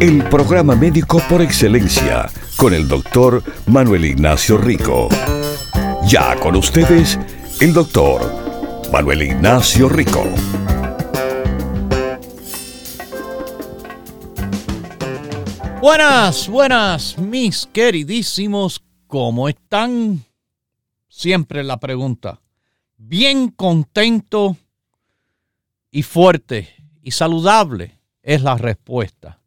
El programa médico por excelencia con el doctor Manuel Ignacio Rico. Ya con ustedes, el doctor Manuel Ignacio Rico. Buenas, buenas, mis queridísimos, ¿cómo están? Siempre la pregunta. Bien contento y fuerte y saludable es la respuesta.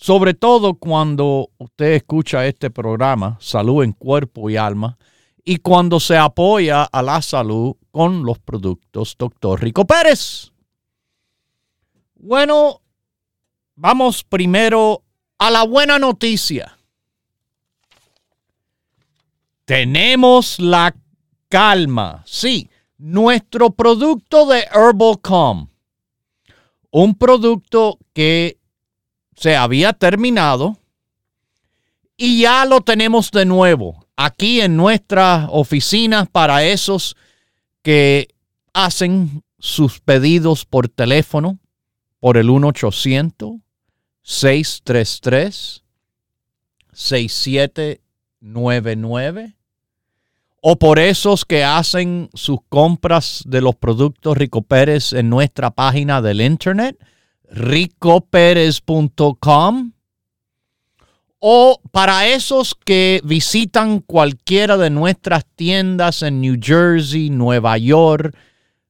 Sobre todo cuando usted escucha este programa, Salud en Cuerpo y Alma, y cuando se apoya a la salud con los productos Dr. Rico Pérez. Bueno, vamos primero a la buena noticia. Tenemos la calma. Sí, nuestro producto de Herbal Calm. Un producto que se había terminado y ya lo tenemos de nuevo aquí en nuestras oficinas para esos que hacen sus pedidos por teléfono por el 1-800-633-6799 o por esos que hacen sus compras de los productos Rico Pérez en nuestra página del internet ricoperez.com o para esos que visitan cualquiera de nuestras tiendas en New Jersey, Nueva York,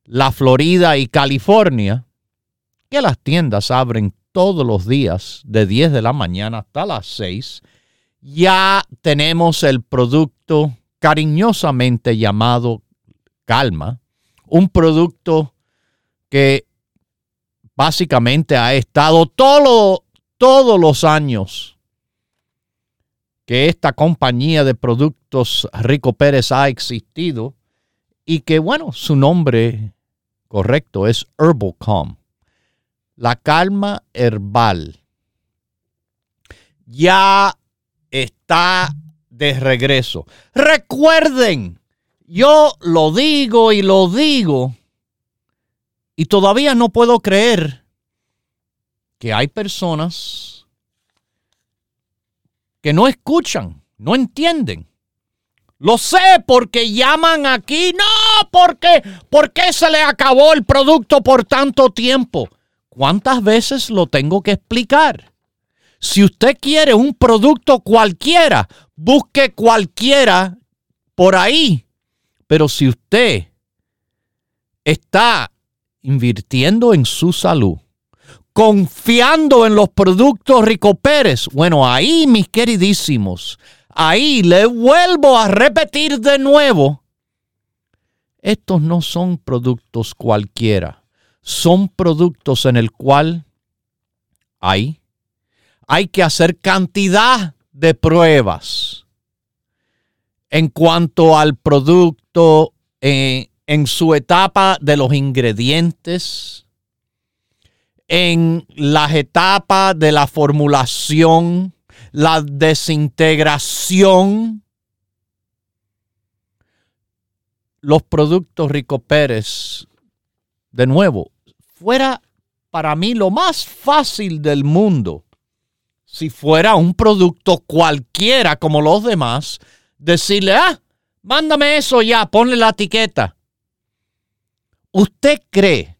la Florida y California, que las tiendas abren todos los días de 10 de la mañana hasta las 6, ya tenemos el producto cariñosamente llamado Calma, un producto que básicamente ha estado todo, todos los años que esta compañía de productos Rico Pérez ha existido y que, bueno, su nombre correcto es Herbalcom. La calma herbal ya está de regreso. Recuerden, yo lo digo y lo digo y todavía no puedo creer que hay personas que no escuchan, no entienden. Lo sé porque llaman aquí. No, porque ¿por qué se le acabó el producto por tanto tiempo? ¿Cuántas veces lo tengo que explicar? Si usted quiere un producto cualquiera, busque cualquiera por ahí. Pero si usted está invirtiendo en su salud, confiando en los productos Rico Pérez, bueno, ahí mis queridísimos, ahí le vuelvo a repetir de nuevo, estos no son productos cualquiera, son productos en el cual hay, hay que hacer cantidad de pruebas en cuanto al producto eh, en su etapa de los ingredientes, en las etapas de la formulación, la desintegración. Los productos Rico Pérez, de nuevo, fuera para mí lo más fácil del mundo si fuera un producto cualquiera como los demás, decirle, ah, mándame eso ya, ponle la etiqueta. ¿Usted cree,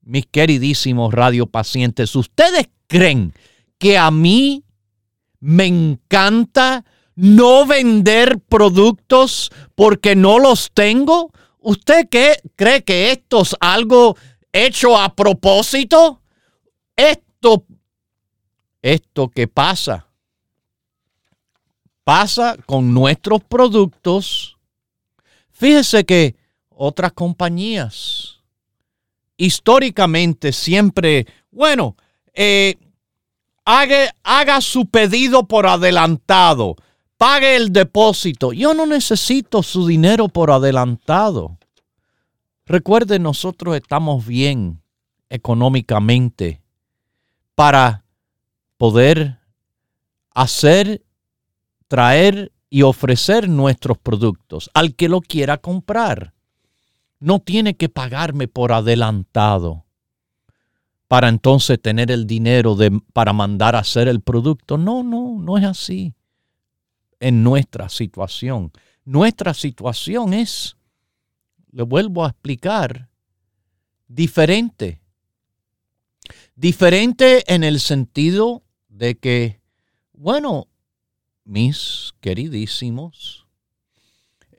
mis queridísimos radiopacientes, ustedes creen que a mí me encanta no vender productos porque no los tengo? ¿Usted cree que esto es algo hecho a propósito? Esto, esto que pasa, pasa con nuestros productos. Fíjese que otras compañías. Históricamente siempre, bueno, eh, haga, haga su pedido por adelantado, pague el depósito. Yo no necesito su dinero por adelantado. Recuerde, nosotros estamos bien económicamente para poder hacer, traer y ofrecer nuestros productos al que lo quiera comprar. No tiene que pagarme por adelantado para entonces tener el dinero para mandar a hacer el producto. No, no, no es así en nuestra situación. Nuestra situación es, le vuelvo a explicar, diferente. Diferente en el sentido de que, bueno, mis queridísimos,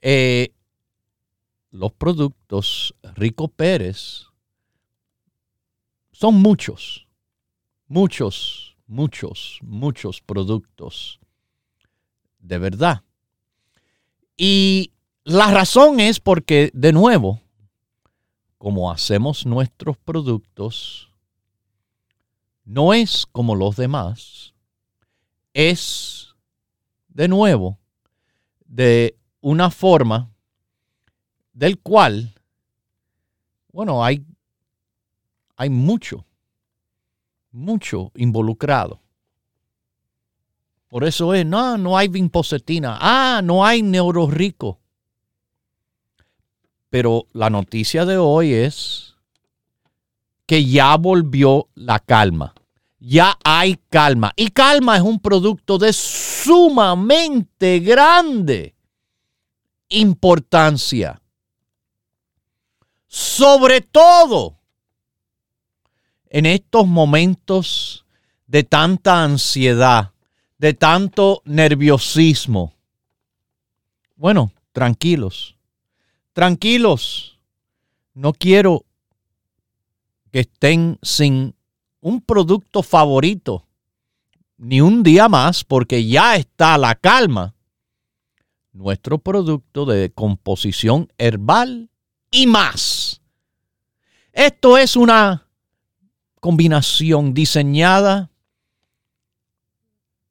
eh, los productos Rico Pérez son muchos, muchos, muchos, muchos productos. De verdad. Y la razón es porque, de nuevo, como hacemos nuestros productos, no es como los demás, es, de nuevo, de una forma del cual, bueno, hay hay mucho, mucho involucrado. Por eso es, no, no hay vinpocetina. Ah, no hay neurorico. Pero la noticia de hoy es que ya volvió la calma. Ya hay calma. Y calma es un producto de sumamente grande importancia. Sobre todo en estos momentos de tanta ansiedad, de tanto nerviosismo. Bueno, tranquilos, tranquilos. No quiero que estén sin un producto favorito ni un día más porque ya está la calma. Nuestro producto de composición herbal y más. Esto es una combinación diseñada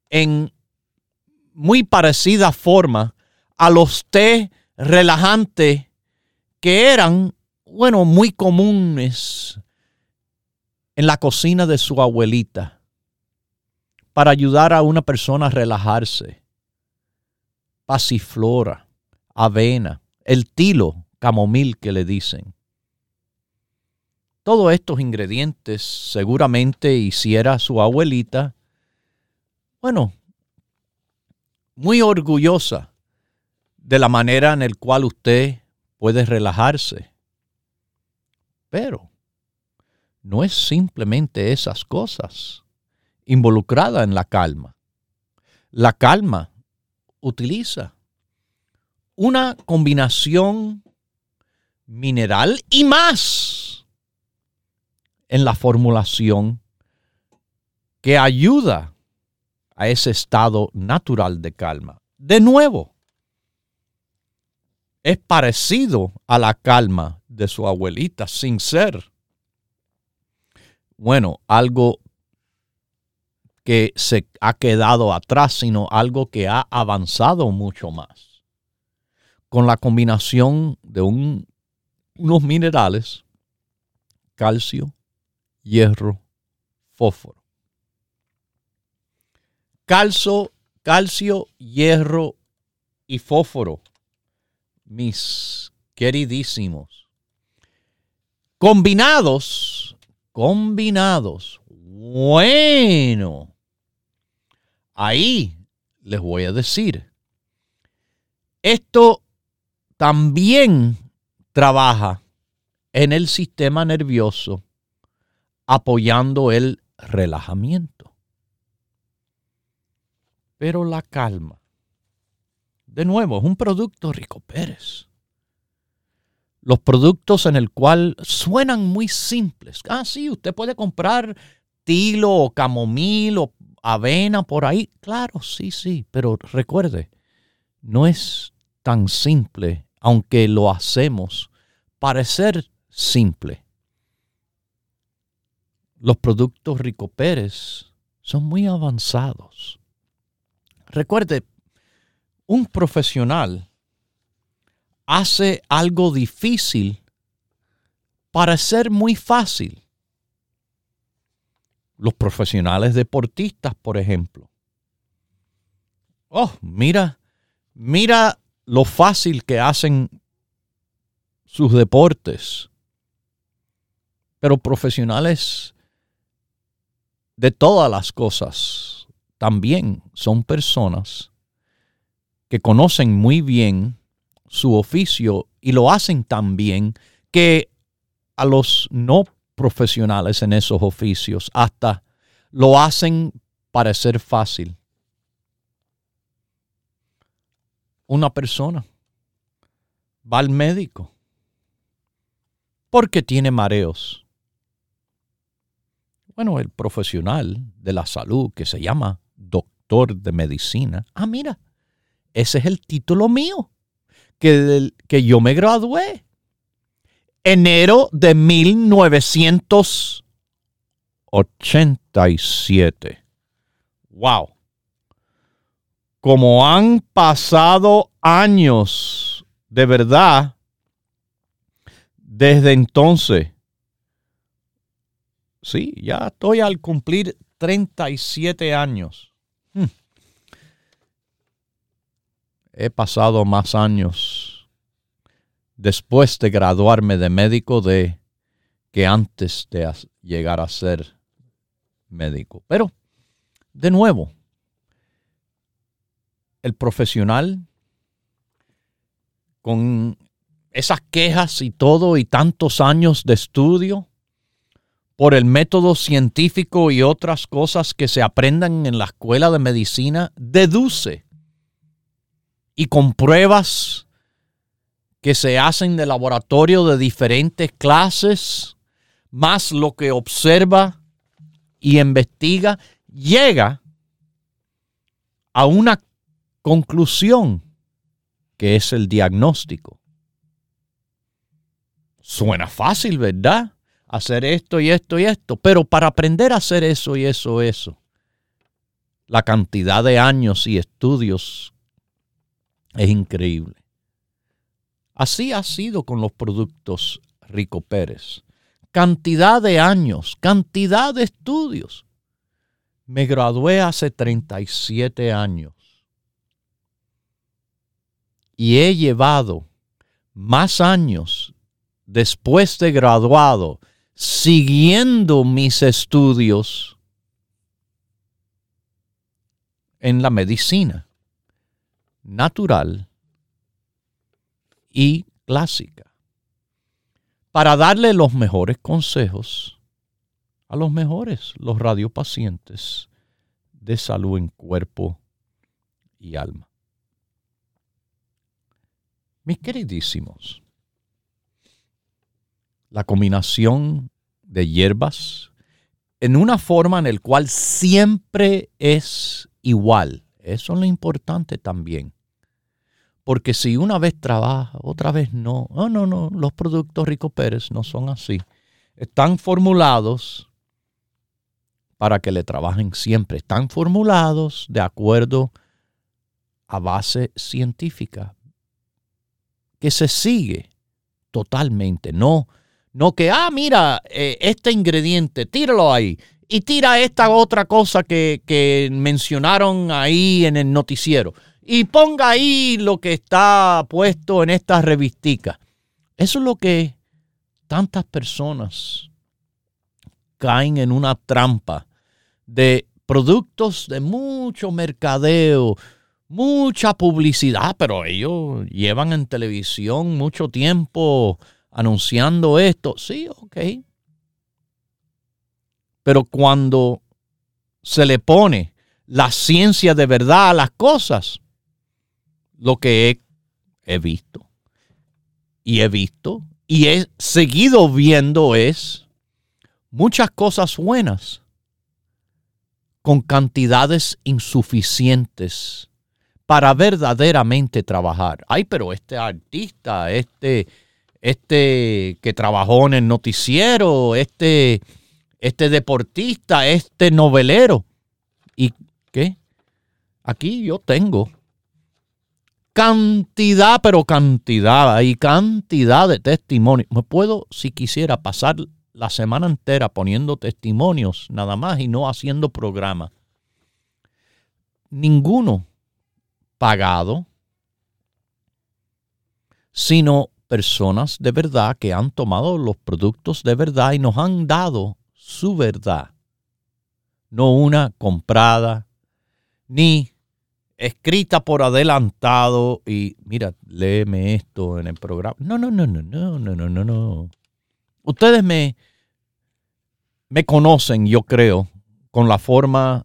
en muy parecida forma a los té relajantes que eran, bueno, muy comunes en la cocina de su abuelita para ayudar a una persona a relajarse. Pasiflora, avena, el tilo, camomil que le dicen. Todos estos ingredientes seguramente hiciera su abuelita, bueno, muy orgullosa de la manera en la cual usted puede relajarse. Pero no es simplemente esas cosas involucradas en la calma. La calma utiliza una combinación mineral y más en la formulación que ayuda a ese estado natural de calma. De nuevo, es parecido a la calma de su abuelita, sin ser, bueno, algo que se ha quedado atrás, sino algo que ha avanzado mucho más. Con la combinación de unos minerales, calcio, hierro, fósforo. Calcio, calcio, hierro y fósforo, mis queridísimos. Combinados, combinados. Bueno, ahí les voy a decir. Esto también trabaja en el sistema nervioso apoyando el relajamiento. Pero la calma, de nuevo, es un producto Rico Pérez. Los productos en el cual suenan muy simples. Ah, sí, usted puede comprar tilo o camomil o avena por ahí. Claro, sí, sí, pero recuerde, no es tan simple, aunque lo hacemos parecer simple los productos Rico Pérez son muy avanzados. Recuerde, un profesional hace algo difícil para ser muy fácil. Los profesionales deportistas, por ejemplo. Oh, mira, mira lo fácil que hacen sus deportes. Pero profesionales de todas las cosas también son personas que conocen muy bien su oficio y lo hacen tan bien que a los no profesionales en esos oficios hasta lo hacen parecer fácil. Una persona va al médico porque tiene mareos. Bueno, el profesional de la salud que se llama doctor de medicina, ah, mira, ese es el título mío, que, que yo me gradué. Enero de 1987. Wow. Como han pasado años, de verdad, desde entonces. Sí, ya estoy al cumplir 37 años. Hmm. He pasado más años después de graduarme de médico de que antes de llegar a ser médico. Pero, de nuevo, el profesional con esas quejas y todo y tantos años de estudio por el método científico y otras cosas que se aprendan en la escuela de medicina, deduce y con pruebas que se hacen de laboratorio de diferentes clases, más lo que observa y investiga, llega a una conclusión que es el diagnóstico. Suena fácil, ¿verdad? Hacer esto y esto y esto, pero para aprender a hacer eso y eso, eso, la cantidad de años y estudios es increíble. Así ha sido con los productos Rico Pérez. Cantidad de años, cantidad de estudios. Me gradué hace 37 años y he llevado más años después de graduado, siguiendo mis estudios en la medicina natural y clásica, para darle los mejores consejos a los mejores, los radiopacientes de salud en cuerpo y alma. Mis queridísimos, la combinación de hierbas en una forma en la cual siempre es igual. Eso es lo importante también. Porque si una vez trabaja, otra vez no. No, no, no. Los productos Rico Pérez no son así. Están formulados para que le trabajen siempre. Están formulados de acuerdo a base científica. Que se sigue totalmente. No no que, ah, mira, eh, este ingrediente, tíralo ahí. Y tira esta otra cosa que, que mencionaron ahí en el noticiero. Y ponga ahí lo que está puesto en esta revistica. Eso es lo que tantas personas caen en una trampa de productos de mucho mercadeo, mucha publicidad, pero ellos llevan en televisión mucho tiempo anunciando esto. Sí, ok. Pero cuando se le pone la ciencia de verdad a las cosas, lo que he, he visto y he visto y he seguido viendo es muchas cosas buenas con cantidades insuficientes para verdaderamente trabajar. Ay, pero este artista, este este que trabajó en el noticiero, este, este deportista, este novelero. ¿Y qué? Aquí yo tengo cantidad, pero cantidad, hay cantidad de testimonios. Me puedo, si quisiera, pasar la semana entera poniendo testimonios nada más y no haciendo programa. Ninguno pagado, sino personas de verdad que han tomado los productos de verdad y nos han dado su verdad. No una comprada, ni escrita por adelantado y mira, léeme esto en el programa. No, no, no, no, no, no, no, no, no. Ustedes me, me conocen, yo creo, con la forma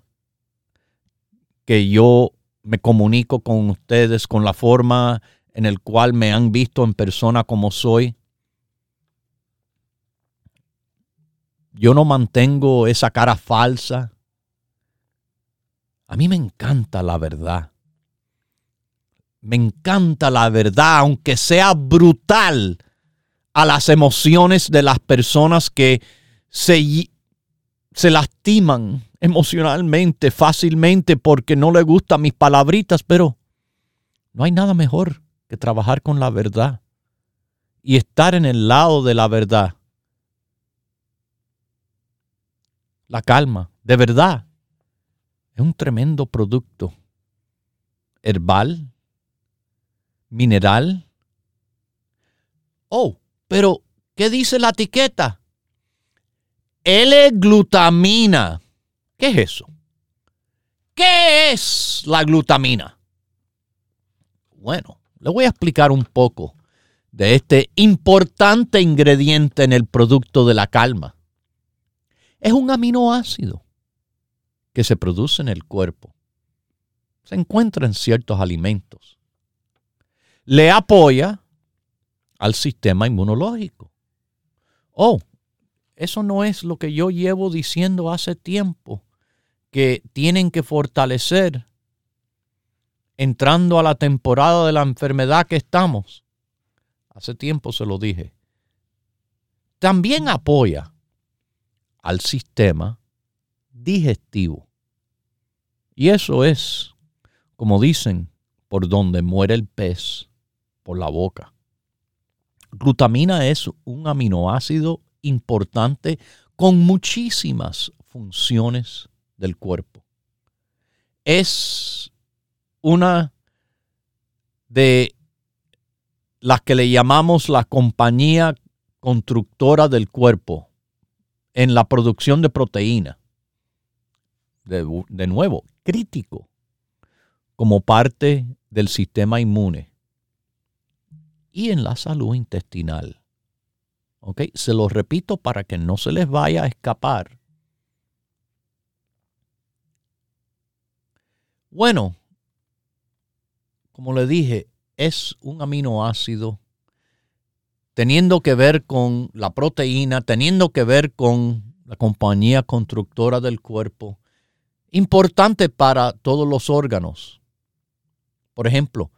que yo me comunico con ustedes, con la forma en el cual me han visto en persona como soy. Yo no mantengo esa cara falsa. A mí me encanta la verdad. Me encanta la verdad, aunque sea brutal a las emociones de las personas que se, se lastiman emocionalmente fácilmente porque no le gustan mis palabritas, pero no hay nada mejor que trabajar con la verdad y estar en el lado de la verdad. La calma, de verdad, es un tremendo producto herbal, mineral. Oh, pero ¿qué dice la etiqueta? L-glutamina. ¿Qué es eso? ¿Qué es la glutamina? Bueno, le voy a explicar un poco de este importante ingrediente en el producto de la calma. Es un aminoácido que se produce en el cuerpo. Se encuentra en ciertos alimentos. Le apoya al sistema inmunológico. Oh, eso no es lo que yo llevo diciendo hace tiempo, que tienen que fortalecer entrando a la temporada de la enfermedad que estamos. Hace tiempo se lo dije. También apoya al sistema digestivo. Y eso es, como dicen, por donde muere el pez, por la boca. Glutamina es un aminoácido importante con muchísimas funciones del cuerpo. Es una de las que le llamamos la compañía constructora del cuerpo en la producción de proteína. De, nuevo, crítico como parte del sistema inmune y en la salud intestinal. ¿Ok? Se lo repito para que no se les vaya a escapar. Bueno, como le dije, es un aminoácido teniendo que ver con la proteína, teniendo que ver con la compañía constructora del cuerpo, importante para todos los órganos. Por ejemplo,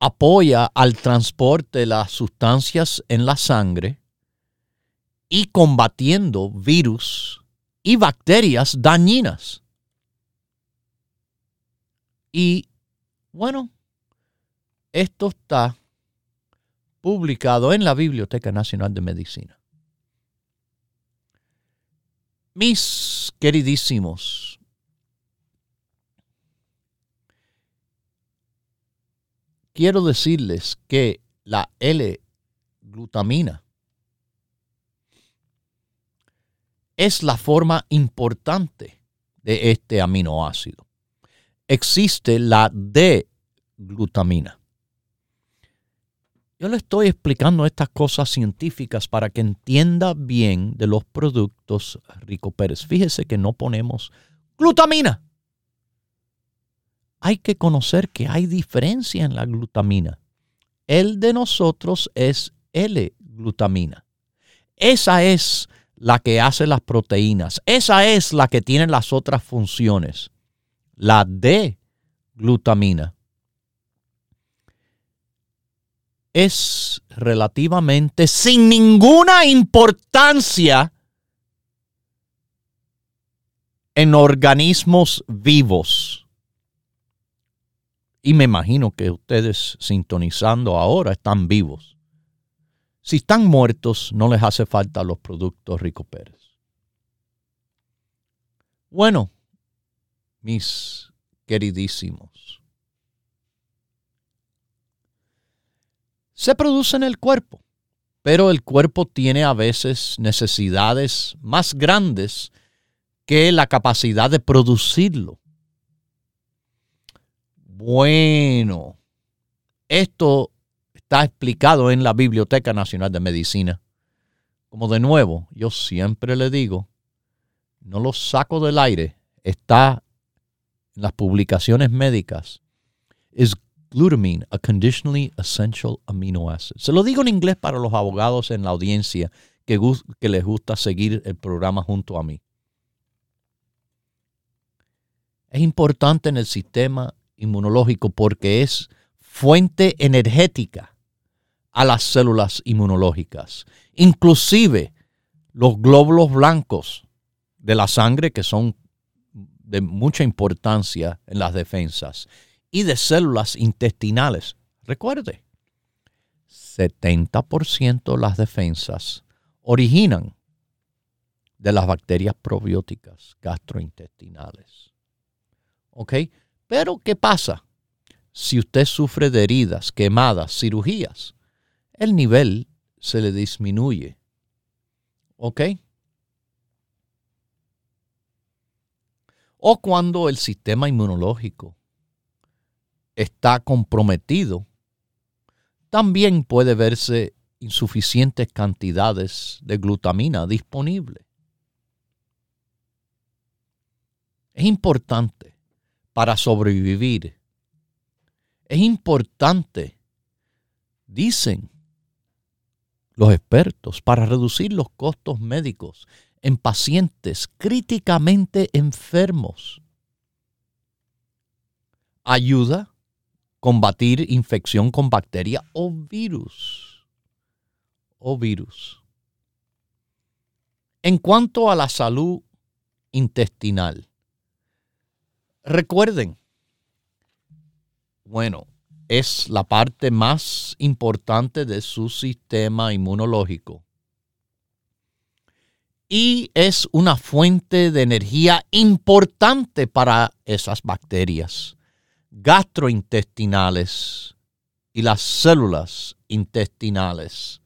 apoya al transporte de las sustancias en la sangre y combatiendo virus y bacterias dañinas. Y bueno, esto está publicado en la Biblioteca Nacional de Medicina. Mis queridísimos, quiero decirles que la L-glutamina es la forma importante de este aminoácido existe la D-glutamina. Yo le estoy explicando estas cosas científicas para que entienda bien de los productos Rico Pérez. Fíjese que no ponemos glutamina. Hay que conocer que hay diferencia en la glutamina. El de nosotros es L-glutamina. Esa es la que hace las proteínas. Esa es la que tiene las otras funciones la D-glutamina, es relativamente sin ninguna importancia en organismos vivos. Y me imagino que ustedes sintonizando ahora están vivos. Si están muertos, no les hace falta los productos Rico Pérez. Bueno, mis queridísimos, se produce en el cuerpo, pero el cuerpo tiene a veces necesidades más grandes que la capacidad de producirlo. Bueno, esto está explicado en la Biblioteca Nacional de Medicina. Como de nuevo, yo siempre le digo, no lo saco del aire, está las publicaciones médicas. Es glutamine, a conditionally essential amino. Se lo digo en inglés para los abogados en la audiencia que les gusta seguir el programa junto a mí. Es importante en el sistema inmunológico porque es fuente energética a las células inmunológicas. Inclusive los glóbulos blancos de la sangre que son de mucha importancia en las defensas y de células intestinales. Recuerde, 70% de las defensas originan de las bacterias probióticas gastrointestinales. ¿Ok? Pero, ¿qué pasa? Si usted sufre de heridas, quemadas, cirugías, el nivel se le disminuye. ¿Ok? O cuando el sistema inmunológico está comprometido, también puede verse insuficientes cantidades de glutamina disponible. Es importante para sobrevivir. Es importante, dicen los expertos, para reducir los costos médicos en pacientes críticamente enfermos. Ayuda a combatir infección con bacteria o virus. O virus. En cuanto a la salud intestinal, Recuerden, bueno, es la parte más importante de su sistema inmunológico. Y es una fuente de energía importante para esas bacterias gastrointestinales y las células intestinales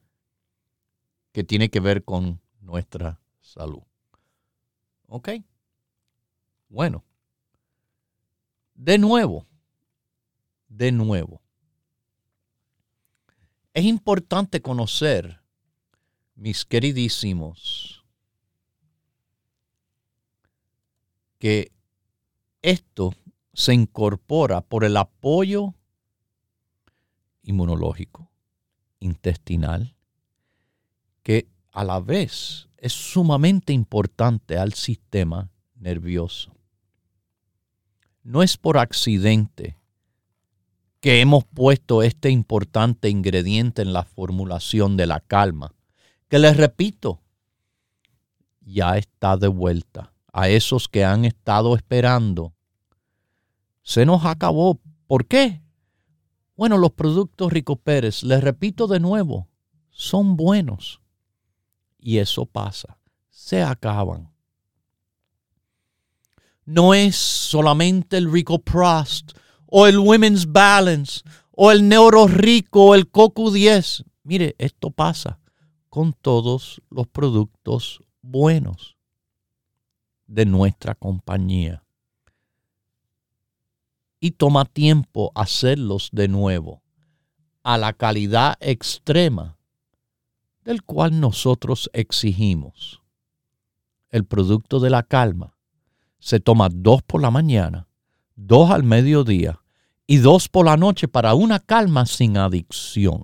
que tiene que ver con nuestra salud. ¿Ok? Bueno, de nuevo, de nuevo, es importante conocer, mis queridísimos, que esto se incorpora por el apoyo inmunológico, intestinal, que a la vez es sumamente importante al sistema nervioso. No es por accidente que hemos puesto este importante ingrediente en la formulación de la calma, que les repito, ya está de vuelta a esos que han estado esperando. Se nos acabó. ¿Por qué? Bueno, los productos Rico Pérez, les repito de nuevo, son buenos. Y eso pasa, se acaban no es solamente el Rico Prost o el Women's Balance o el Neuro Rico o el Coco 10. Mire, esto pasa con todos los productos buenos de nuestra compañía. Y toma tiempo hacerlos de nuevo a la calidad extrema del cual nosotros exigimos. El producto de la calma se toma dos por la mañana, dos al mediodía y dos por la noche para una calma sin adicción.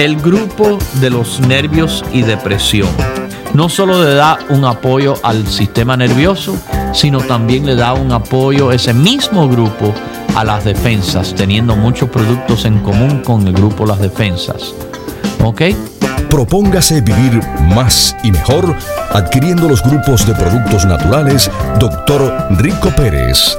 el grupo de los nervios y depresión. No solo le da un apoyo al sistema nervioso, sino también le da un apoyo ese mismo grupo a las defensas, teniendo muchos productos en común con el grupo Las Defensas. ¿Ok? Propóngase vivir más y mejor adquiriendo los grupos de productos naturales Dr. Rico Pérez.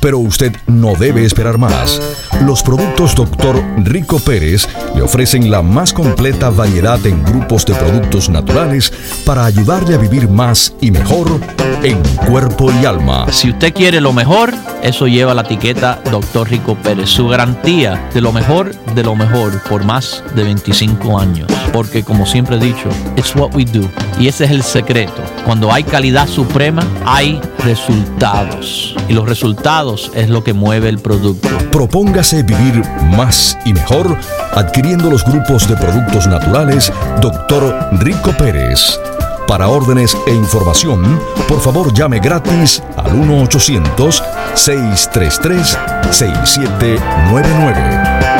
Pero usted no debe esperar más. Los productos Dr. Rico Pérez le ofrecen la más completa variedad en grupos de productos naturales para ayudarle a vivir más y mejor en cuerpo y alma. Si usted quiere lo mejor, eso lleva la etiqueta Dr. Rico Pérez, su garantía de lo mejor de lo mejor por más de 25 años. Porque como siempre he dicho, it's what we do. Y ese es el secreto. Cuando hay calidad suprema, hay resultados. Y los resultados es lo que mueve el producto. Propóngase vivir más y mejor adquiriendo los grupos de productos naturales Dr. Rico Pérez. Para órdenes e información, por favor llame gratis al 1-800-633-6799.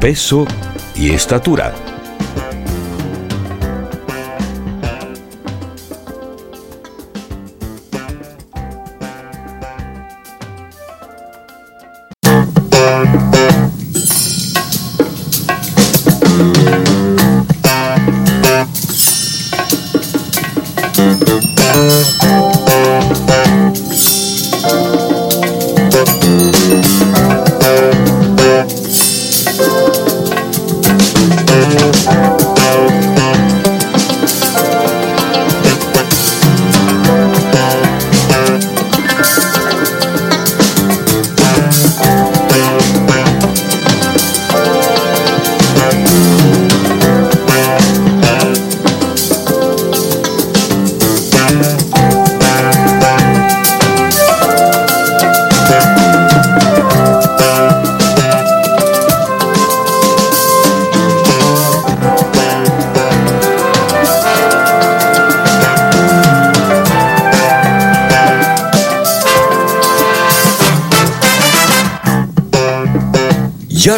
peso y estatura.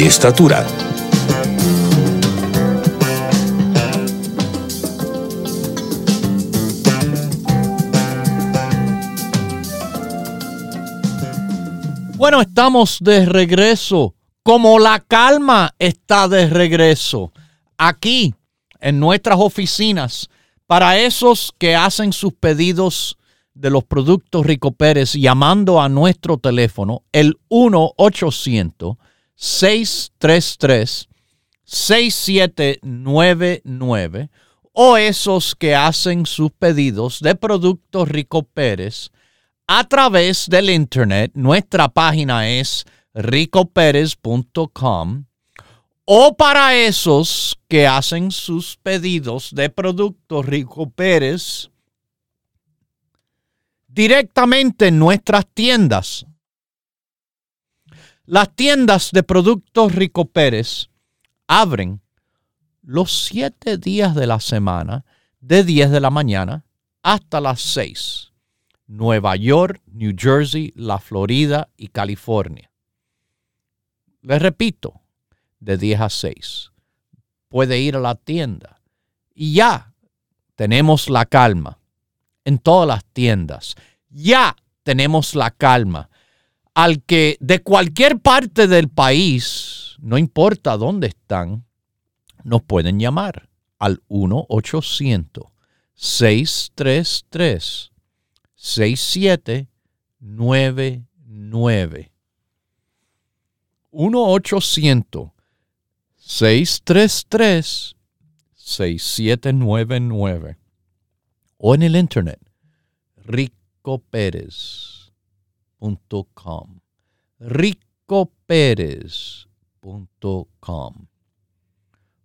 estatura. Bueno, estamos de regreso, como la calma está de regreso, aquí en nuestras oficinas, para esos que hacen sus pedidos de los productos Rico Pérez, llamando a nuestro teléfono, el 1-800-633-6799, o esos que hacen sus pedidos de productos Rico Pérez, a través del internet. Nuestra página es ricoperez.com. O para esos que hacen sus pedidos de productos Rico Pérez directamente en nuestras tiendas. Las tiendas de productos Rico Pérez abren los siete días de la semana de 10 de la mañana hasta las 6 Nueva York, New Jersey, la Florida y California. Les repito, de 10 a 6. Puede ir a la tienda y ya tenemos la calma en todas las tiendas. Ya tenemos la calma. Al que de cualquier parte del país, no importa dónde están, nos pueden llamar al 1-800-633 6799. 1-800-633-6799. O en el internet, ricoperez.com.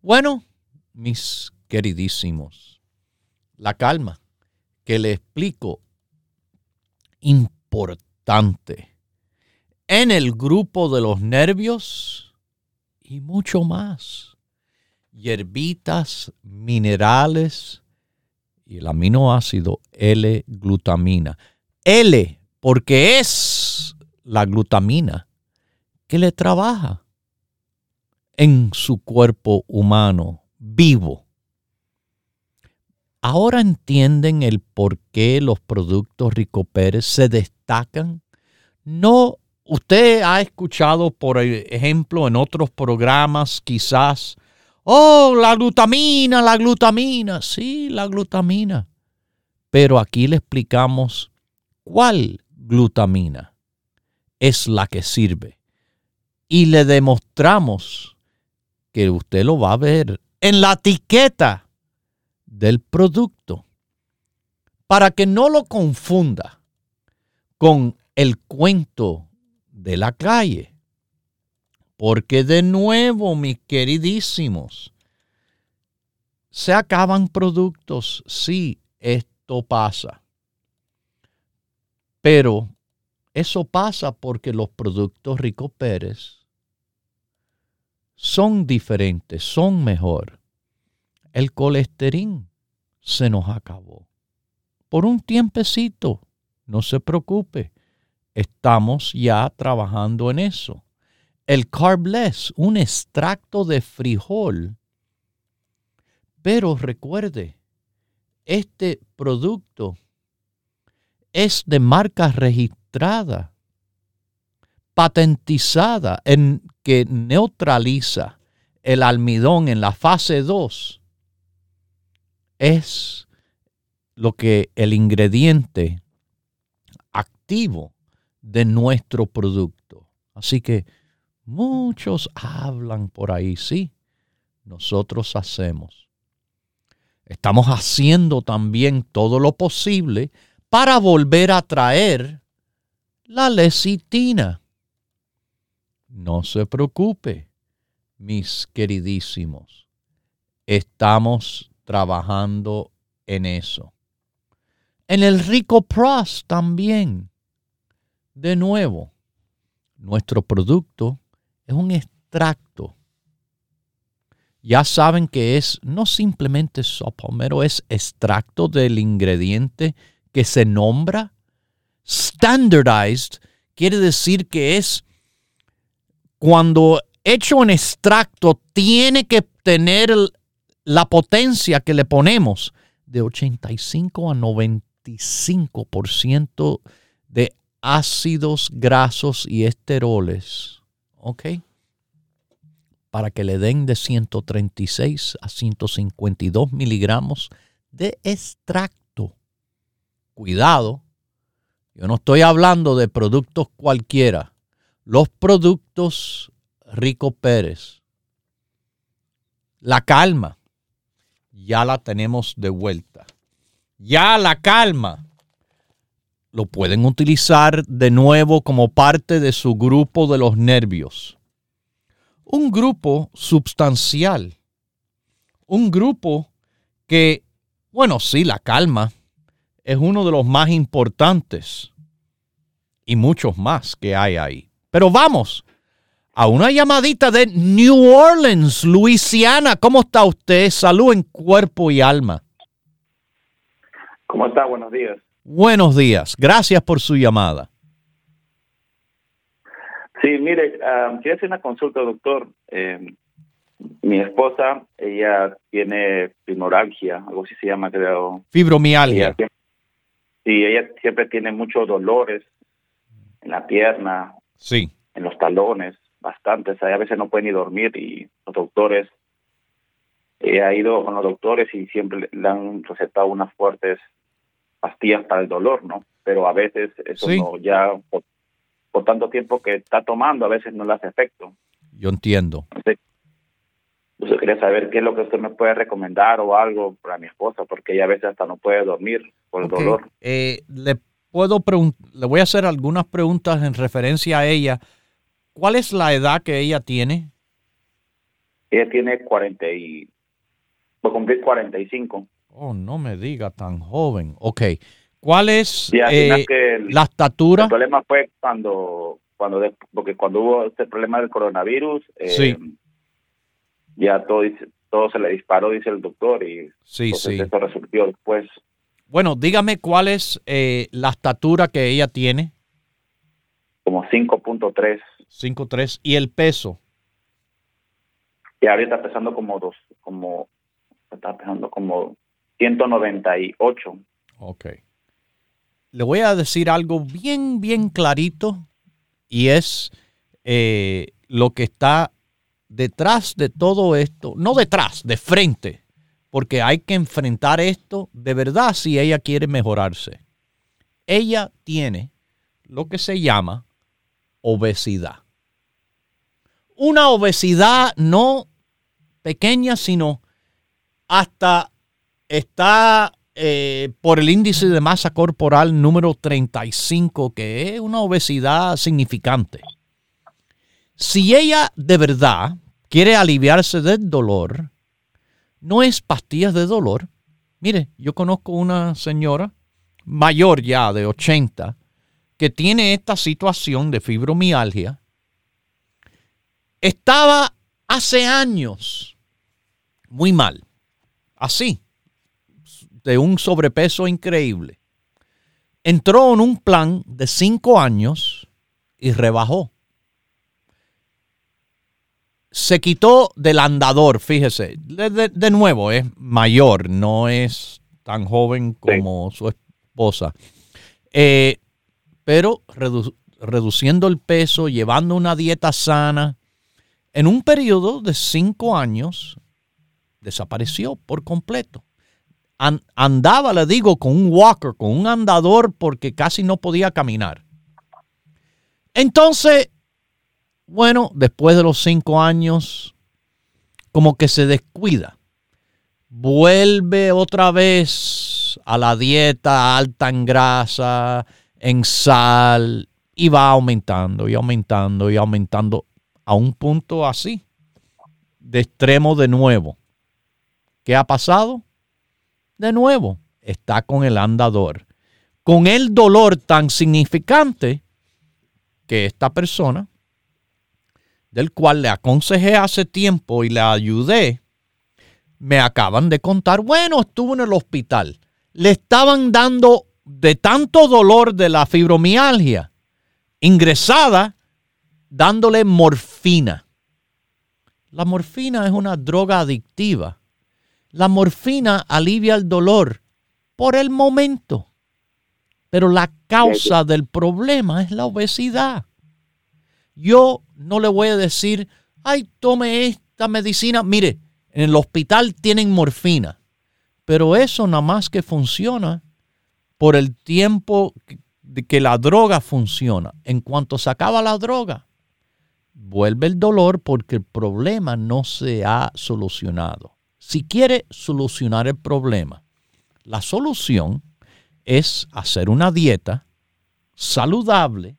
Bueno, mis queridísimos, la calma que le explico importante en el grupo de los nervios y mucho más. Hierbitas, minerales y el aminoácido L-glutamina. L porque es la glutamina que le trabaja en su cuerpo humano vivo ahora entienden el por qué los productos Rico Pérez se destacan. No, usted ha escuchado, por ejemplo, en otros programas quizás, oh, la glutamina, la glutamina, sí, la glutamina. Pero aquí le explicamos cuál glutamina es la que sirve. Y le demostramos que usted lo va a ver en la etiqueta del producto para que no lo confunda con el cuento de la calle. Porque de nuevo, mis queridísimos, se acaban productos. Sí, esto pasa. Pero eso pasa porque los productos Rico Pérez son diferentes, son mejor el colesterol se nos acabó. Por un tiempecito, no se preocupe, estamos ya trabajando en eso. El carbless, un extracto de frijol. Pero recuerde, este producto es de marca registrada, patentizada, en que neutraliza el almidón en la fase 2 es lo que el ingrediente activo de nuestro producto. Así que muchos hablan por ahí, sí, nosotros hacemos. Estamos haciendo también todo lo posible para volver a traer la lecitina. No se preocupe, mis queridísimos. Estamos trabajando en eso. En el Rico Plus también. De nuevo, nuestro producto es un extracto. Ya saben que es no simplemente sopa, es extracto del ingrediente que se nombra. Standardized quiere decir que es cuando hecho en extracto tiene que tener la potencia que le ponemos de 85 a 95% de ácidos grasos y esteroles. ¿Ok? Para que le den de 136 a 152 miligramos de extracto. Cuidado, yo no estoy hablando de productos cualquiera. Los productos Rico Pérez. La calma. Ya la tenemos de vuelta. Ya la calma lo pueden utilizar de nuevo como parte de su grupo de los nervios. Un grupo sustancial. Un grupo que, bueno, sí, la calma es uno de los más importantes y muchos más que hay ahí. Pero vamos a una llamadita de New Orleans, Luisiana. ¿Cómo está usted? Salud en cuerpo y alma. ¿Cómo está? Buenos días. Buenos días. Gracias por su llamada. Sí, mire, um, quiero hacer una consulta, doctor. Em, mi esposa, ella tiene fibromialgia, algo así se llama, creo. Fibromialgia. Sí, ella siempre tiene muchos dolores en la pierna, sí. en los talones, bastantes. A veces no puede ni dormir y los doctores, ella ha ido con los doctores y siempre le han recetado unas fuertes pastillas para el dolor, ¿no? Pero a veces eso no, ya por, tanto tiempo que está tomando, a veces no le hace efecto. Yo entiendo. Entonces, yo quería saber qué es lo que usted me puede recomendar o algo para mi esposa, porque ella a veces hasta no puede dormir por el dolor. Eh, le puedo le voy a hacer algunas preguntas en referencia a ella. ¿Cuál es la edad que ella tiene? Ella tiene 40 y va a cumplir 45. Oh, no me diga tan joven. Ok. ¿Cuál es eh, la estatura? El problema fue cuando, cuando porque cuando hubo este problema del coronavirus, eh, ya todo, todo se le disparó, dice el doctor, y sí, sí. eso resultó después. Bueno, dígame cuál es eh, la estatura que ella tiene. Como 5.3. 5.3. ¿Y el peso? Y ahorita está pesando como dos, como, está pesando como 198. Ok. Le voy a decir algo bien, bien clarito y es eh, lo que está detrás de todo esto, no detrás, de frente, porque hay que enfrentar esto de verdad si ella quiere mejorarse. Ella tiene lo que se llama obesidad. Una obesidad no pequeña, sino hasta está eh, por el índice de masa corporal número 35, que es una obesidad significante. Si ella de verdad quiere aliviarse del dolor, no es pastillas de dolor. Mire, yo conozco una señora mayor ya de 80 que tiene esta situación de fibromialgia. Estaba hace años muy mal, así, de un sobrepeso increíble. Entró en un plan de cinco años y rebajó. Se quitó del andador, fíjese. De, nuevo, es mayor, no es tan joven como su esposa. Eh, pero reduciendo el peso, llevando una dieta sana, en un periodo de cinco años, desapareció por completo andaba, le digo, con un walker, con un andador, porque casi no podía caminar. Entonces, bueno, después de los cinco años, como que se descuida. Vuelve otra vez a la dieta alta en grasa, en sal, y va aumentando y aumentando y aumentando. a un punto así, de extremo de nuevo. ¿Qué ha pasado? De nuevo, está con el andador. Con el dolor tan significante que esta persona, del cual le aconsejé hace tiempo y le ayudé, me acaban de contar, bueno, estuvo en el hospital. Le estaban dando de tanto dolor de la fibromialgia, ingresada, dándole morfina. La morfina es una droga adictiva. La morfina alivia el dolor por el momento, pero la causa del problema es la obesidad. Yo no le voy a decir, ay, tome esta medicina. Mire, en el hospital tienen morfina, pero eso nada más que funciona por el tiempo que la droga funciona. En cuanto se acaba la droga, vuelve el dolor porque el problema no se ha solucionado. Si quiere solucionar el problema, la solución es hacer una dieta saludable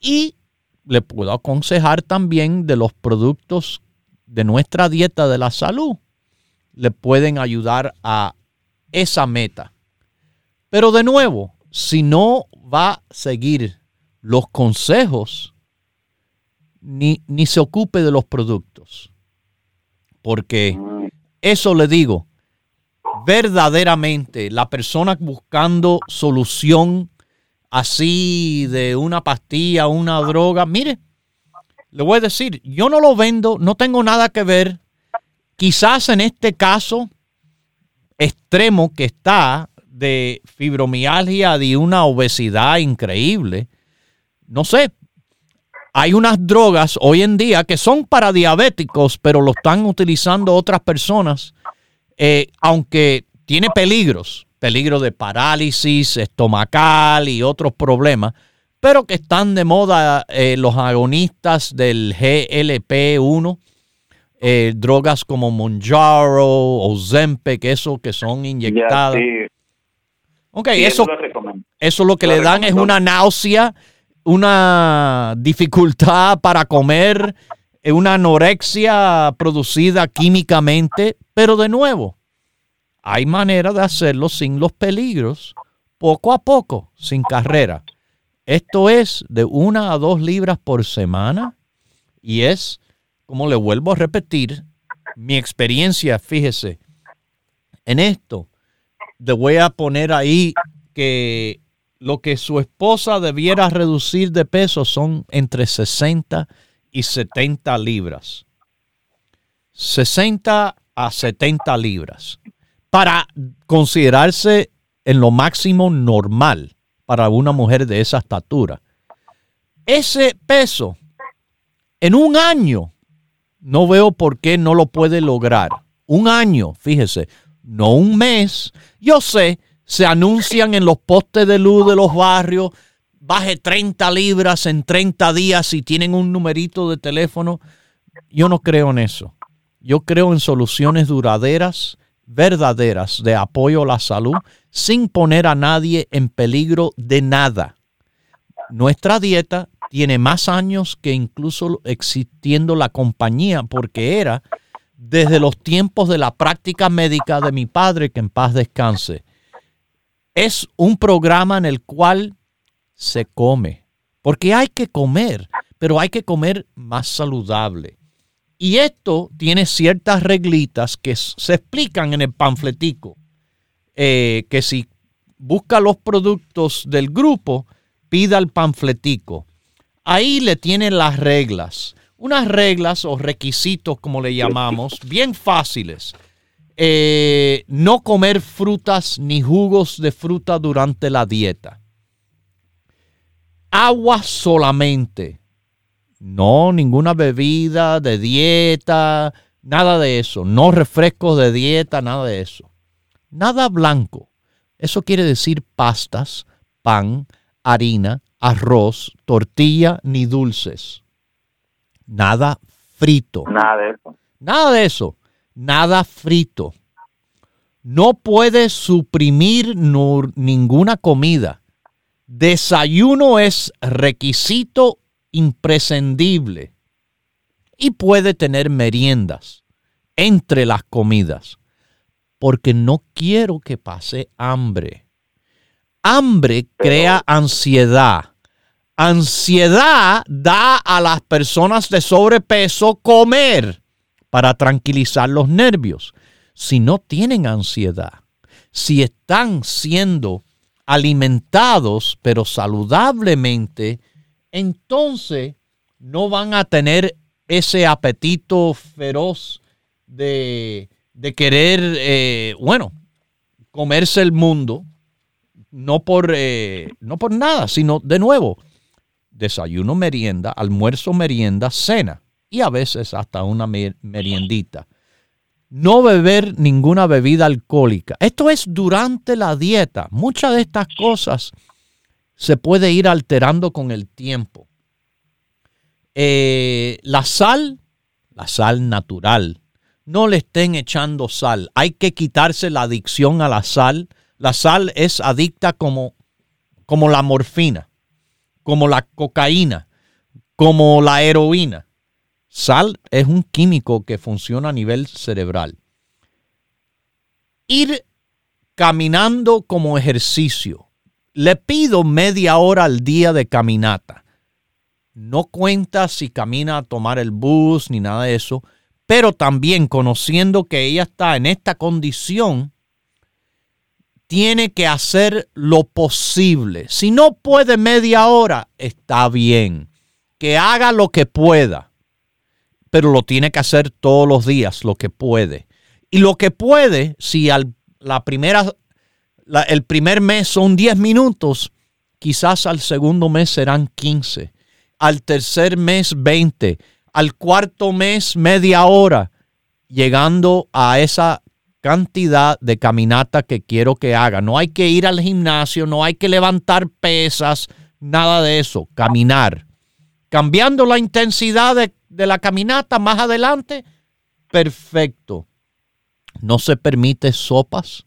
y le puedo aconsejar también de los productos de nuestra dieta de la salud le pueden ayudar a esa meta. Pero de nuevo, si no va a seguir los consejos, ni, ni se ocupe de los productos. Porque eso le digo, verdaderamente la persona buscando solución así de una pastilla, una droga, mire, le voy a decir, yo no lo vendo, no tengo nada que ver. Quizás en este caso extremo que está de fibromialgia, de una obesidad increíble, no sé, hay unas drogas hoy en día que son para diabéticos, pero lo están utilizando otras personas, eh, aunque tiene peligros, peligro de parálisis estomacal y otros problemas pero que están de moda eh, los agonistas del GLP-1, eh, drogas como Monjaro o Zempe, que eso que son inyectadas. Ok, eso, eso lo que le dan es una náusea, una dificultad para comer, eh, una anorexia producida químicamente, pero de nuevo, hay manera de hacerlo sin los peligros, poco a poco, sin carrera. Esto es de una a dos libras por semana y es, como le vuelvo a repetir, mi experiencia, fíjese, en esto, le voy a poner ahí que lo que su esposa debiera reducir de peso son entre 60 y 70 libras. 60 a 70 libras para considerarse en lo máximo normal para una mujer de esa estatura. Ese peso, en un año, no veo por qué no lo puede lograr. Un año, fíjese, no un mes. Yo sé, se anuncian en los postes de luz de los barrios, baje 30 libras en 30 días si tienen un numerito de teléfono. Yo no creo en eso. Yo creo en soluciones duraderas, verdaderas de apoyo a la salud sin poner a nadie en peligro de nada. Nuestra dieta tiene más años que incluso existiendo la compañía, porque era desde los tiempos de la práctica médica de mi padre, que en paz descanse. Es un programa en el cual se come, porque hay que comer, pero hay que comer más saludable. Y esto tiene ciertas reglitas que se explican en el panfletico. Eh, que si busca los productos del grupo, pida el panfletico. Ahí le tienen las reglas. Unas reglas o requisitos, como le llamamos, bien fáciles. Eh, no comer frutas ni jugos de fruta durante la dieta. Agua solamente. No, ninguna bebida de dieta, nada de eso. No refrescos de dieta, nada de eso. Nada blanco. Eso quiere decir pastas, pan, harina, arroz, tortilla ni dulces. Nada frito. Nada de eso. Nada de eso. Nada frito. No puede suprimir ninguna comida. Desayuno es requisito imprescindible. y puede tener meriendas entre las comidas, porque no quiero que pase hambre. Hambre crea ansiedad. Ansiedad da a las personas de sobrepeso comer para tranquilizar los nervios. Si no tienen ansiedad, si están siendo alimentados pero saludablemente, entonces no van a tener ese apetito feroz de, querer, eh, bueno, comerse el mundo, no por, eh, no por nada, sino de nuevo, desayuno, merienda, almuerzo, merienda, cena y a veces hasta una meriendita. No beber ninguna bebida alcohólica. Esto es durante la dieta. Muchas de estas cosas se puede ir alterando con el tiempo. Eh, la sal, la sal natural, no le estén echando sal. Hay que quitarse la adicción a la sal. La sal es adicta como, como la morfina, como la cocaína, como la heroína. Sal es un químico que funciona a nivel cerebral. Ir caminando como ejercicio. Le pido media hora al día de caminata. No cuenta si camina a tomar el bus ni nada de eso, pero también conociendo que ella está en esta condición, tiene que hacer lo posible. Si no puede media hora, está bien. Que haga lo que pueda pero lo tiene que hacer todos los días, lo que puede. Y lo que puede, si al, la primera, el primer mes son 10 minutos, quizás al segundo mes serán 15, al tercer mes 20, al cuarto mes media hora, llegando a esa cantidad de caminata que quiero que haga. No hay que ir al gimnasio, no hay que levantar pesas, nada de eso, caminar. Cambiando la intensidad de de la caminata más adelante, perfecto. No se permite sopas,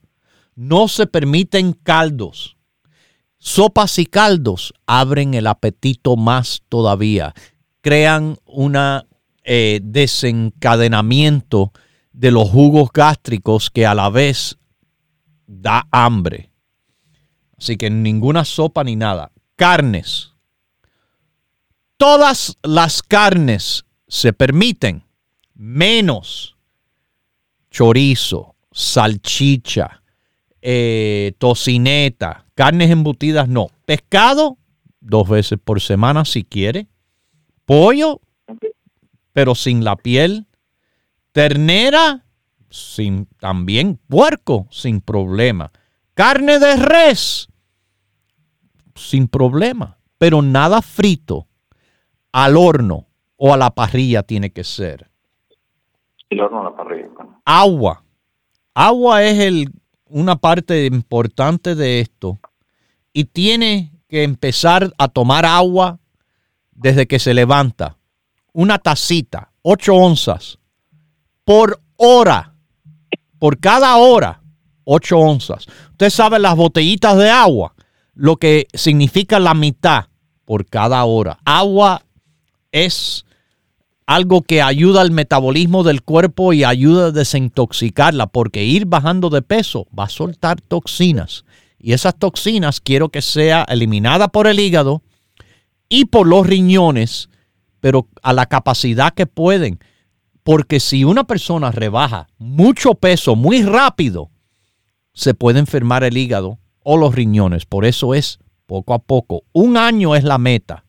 no se permiten caldos. Sopas y caldos abren el apetito más todavía, crean un eh, desencadenamiento de los jugos gástricos que a la vez da hambre. Así que ninguna sopa ni nada. Carnes. Todas las carnes se permiten menos chorizo, salchicha, eh, tocineta, carnes embutidas, no. Pescado, dos veces por semana si quiere. Pollo, pero sin la piel. Ternera, sin, también puerco, sin problema. Carne de res, sin problema. Pero nada frito, al horno, o a la parrilla tiene que ser? El horno a la parrilla. Agua. Agua es el, una parte importante de esto y tiene que empezar a tomar agua desde que se levanta. Una tacita, 8 onzas, por hora. Por cada hora, 8 onzas. Usted sabe las botellitas de agua, lo que significa la mitad por cada hora. Agua es algo que ayuda al metabolismo del cuerpo y ayuda a desintoxicarla, porque ir bajando de peso va a soltar toxinas. Y esas toxinas quiero que sea eliminada por el hígado y por los riñones, pero a la capacidad que pueden. Porque si una persona rebaja mucho peso muy rápido, se puede enfermar el hígado o los riñones. Por eso es poco a poco. Un año es la meta.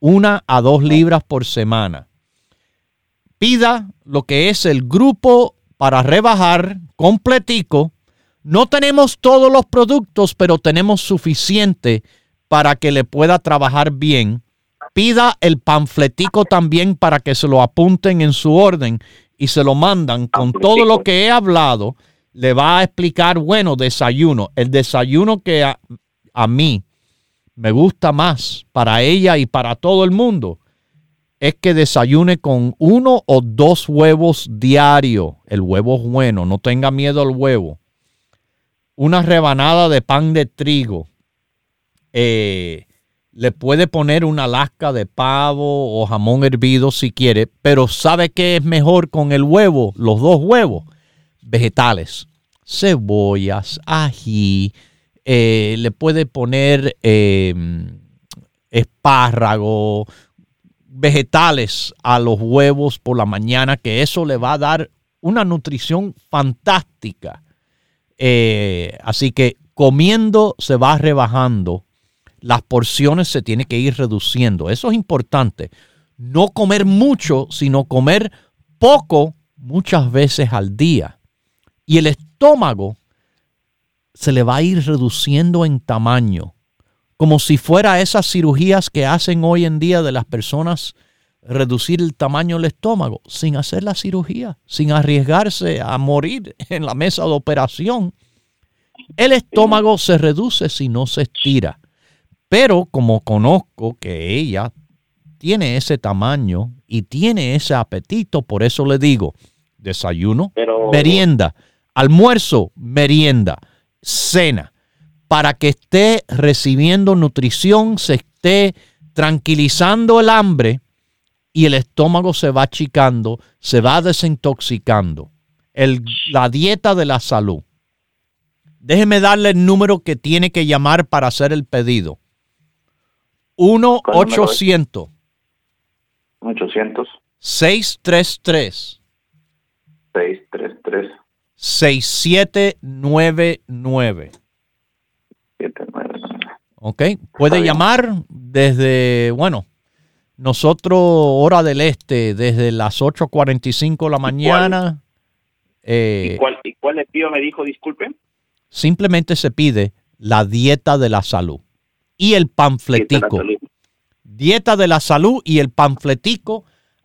Una a dos libras por semana pida lo que es el grupo para rebajar completico. No tenemos todos los productos, pero tenemos suficiente para que le pueda trabajar bien. Pida el panfletico también para que se lo apunten en su orden y se lo mandan con todo lo que he hablado. Le va a explicar, bueno, desayuno. El desayuno que a, a mí me gusta más para ella y para todo el mundo es que desayune con uno o dos huevos diario. El huevo es bueno, no tenga miedo al huevo. Una rebanada de pan de trigo. Eh, le puede poner una lasca de pavo o jamón hervido si quiere, pero ¿sabe qué es mejor con el huevo? Los dos huevos. Vegetales, cebollas, ají, eh, le puede poner em, espárrago, vegetales a los huevos por la mañana, que eso le va a dar una nutrición fantástica. Eh, así que comiendo se va rebajando las porciones se tienen que ir reduciendo. Eso es importante. No comer mucho, sino comer poco muchas veces al día. Y el estómago se le va a ir reduciendo en tamaño, como si fuera esas cirugías que hacen hoy en día de las personas reducir el tamaño del estómago sin hacer la cirugía, sin arriesgarse a morir en la mesa de operación. El estómago se reduce si no se estira. Pero como conozco que ella tiene ese tamaño y tiene ese apetito, por eso le digo, desayuno, merienda, almuerzo, merienda, cena, para que esté recibiendo nutrición, se esté tranquilizando el hambre y el estómago se va achicando, se va desintoxicando. la dieta de la salud. Déjeme darle el número que tiene que llamar para hacer el pedido. 1-800. 800. 633. 633. 6799. 799. Ok, puede llamar desde, bueno, nosotros, hora del este, desde las 8.45 de la mañana. Eh, ¿Y, cuál, ¿Y cuál le pido? Me dijo, disculpe. Simplemente se pide la dieta de la salud y el panfletico. Dieta de la salud y el panfletico.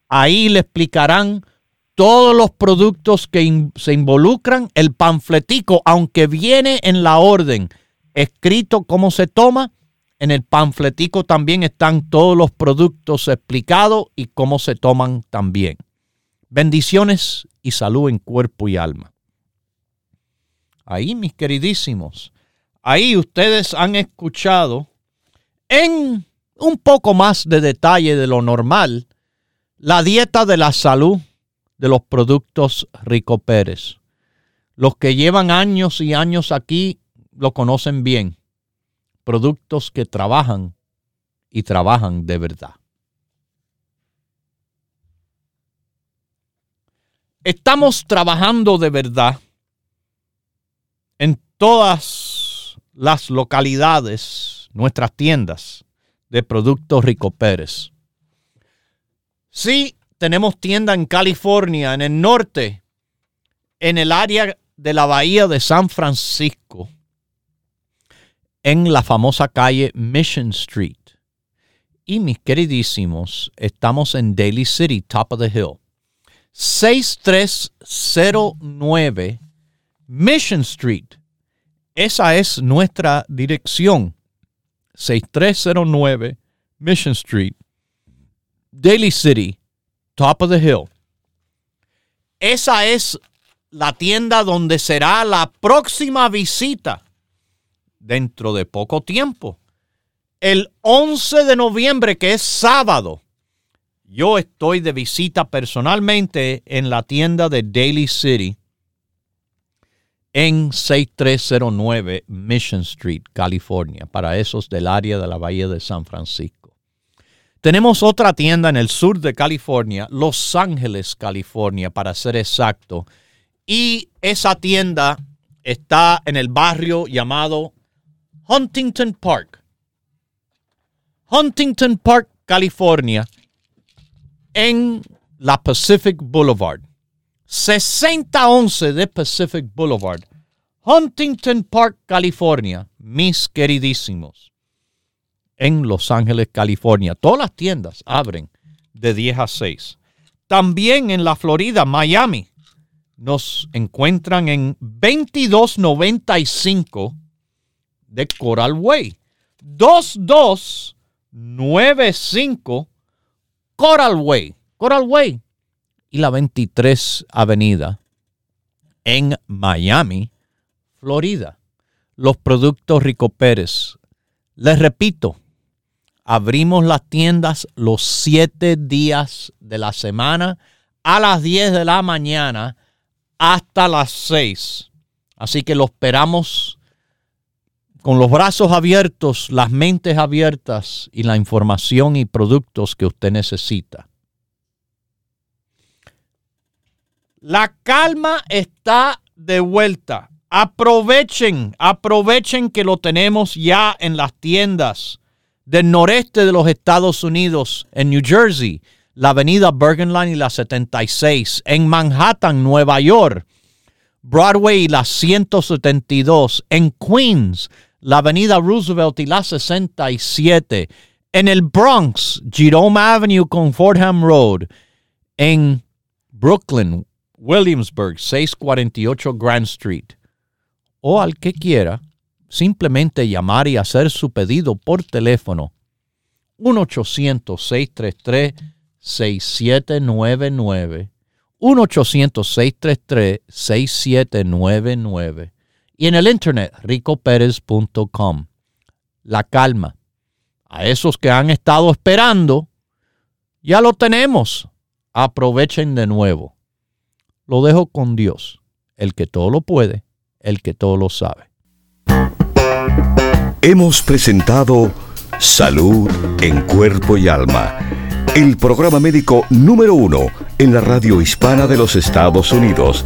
Ahí le explicarán todos los productos que se involucran. El panfletico, aunque viene en la orden escrito cómo se toma, en el panfletico también están todos los productos explicados y cómo se toman también. Bendiciones y salud en cuerpo y alma. Ahí, mis queridísimos, ahí ustedes han escuchado en un poco más de detalle de lo normal, la dieta de la salud de los productos Rico Pérez. Los que llevan años y años aquí lo conocen bien. Productos que trabajan y trabajan de verdad. Estamos trabajando de verdad en todas las localidades nuestras tiendas de productos Rico Pérez. Sí, tenemos tienda en California, en el norte, en el área de la bahía de San Francisco, en la famosa calle Mission Street. Y mis queridísimos, estamos en Daly City, top of the hill. 6309 Mission Street. Esa es nuestra dirección. 6309 Mission Street, Daly City, Top of the Hill. Esa es la tienda donde será la próxima visita dentro de poco tiempo. El 11 de noviembre, que es sábado, yo estoy de visita personalmente en la tienda de Daly City en 6309 Mission Street, California, para esos del área de la Bahía de San Francisco. Tenemos otra tienda en el sur de California, Los Ángeles, California, para ser exacto. Y esa tienda está en el barrio llamado Huntington Park. Huntington Park, California, en la Pacific Boulevard. 6011 de Pacific Boulevard, Huntington Park, California, mis queridísimos, en Los Ángeles, California. Todas las tiendas abren de 10 a 6. También en la Florida, Miami, nos encuentran en 2295 de Coral Way. 2295 Coral Way. Coral Way y la 23 Avenida en Miami, Florida. Los productos Rico Pérez. Les repito, abrimos las tiendas los siete días de la semana a las 10 de la mañana hasta las 6. Así que lo esperamos con los brazos abiertos, las mentes abiertas y la información y productos que usted necesita. La calma está de vuelta. Aprovechen, aprovechen que lo tenemos ya en las tiendas del noreste de los Estados Unidos, en New Jersey, la avenida Bergen Line y la 76, en Manhattan, Nueva York, Broadway y la 172, en Queens, la avenida Roosevelt y la 67, en el Bronx, Jerome Avenue con Fordham Road, en Brooklyn, Williamsburg, 648 Grand Street, o al que quiera, simplemente llamar y hacer su pedido por teléfono. 1-800-633-6799. 1-800-633-6799 y en el internet ricoperez.com. La calma. A esos que han estado esperando, ya lo tenemos. Aprovechen de nuevo. Lo dejo con Dios, el que todo lo puede, el que todo lo sabe. Hemos presentado Salud en Cuerpo y Alma, el programa médico número uno en la radio hispana de los Estados Unidos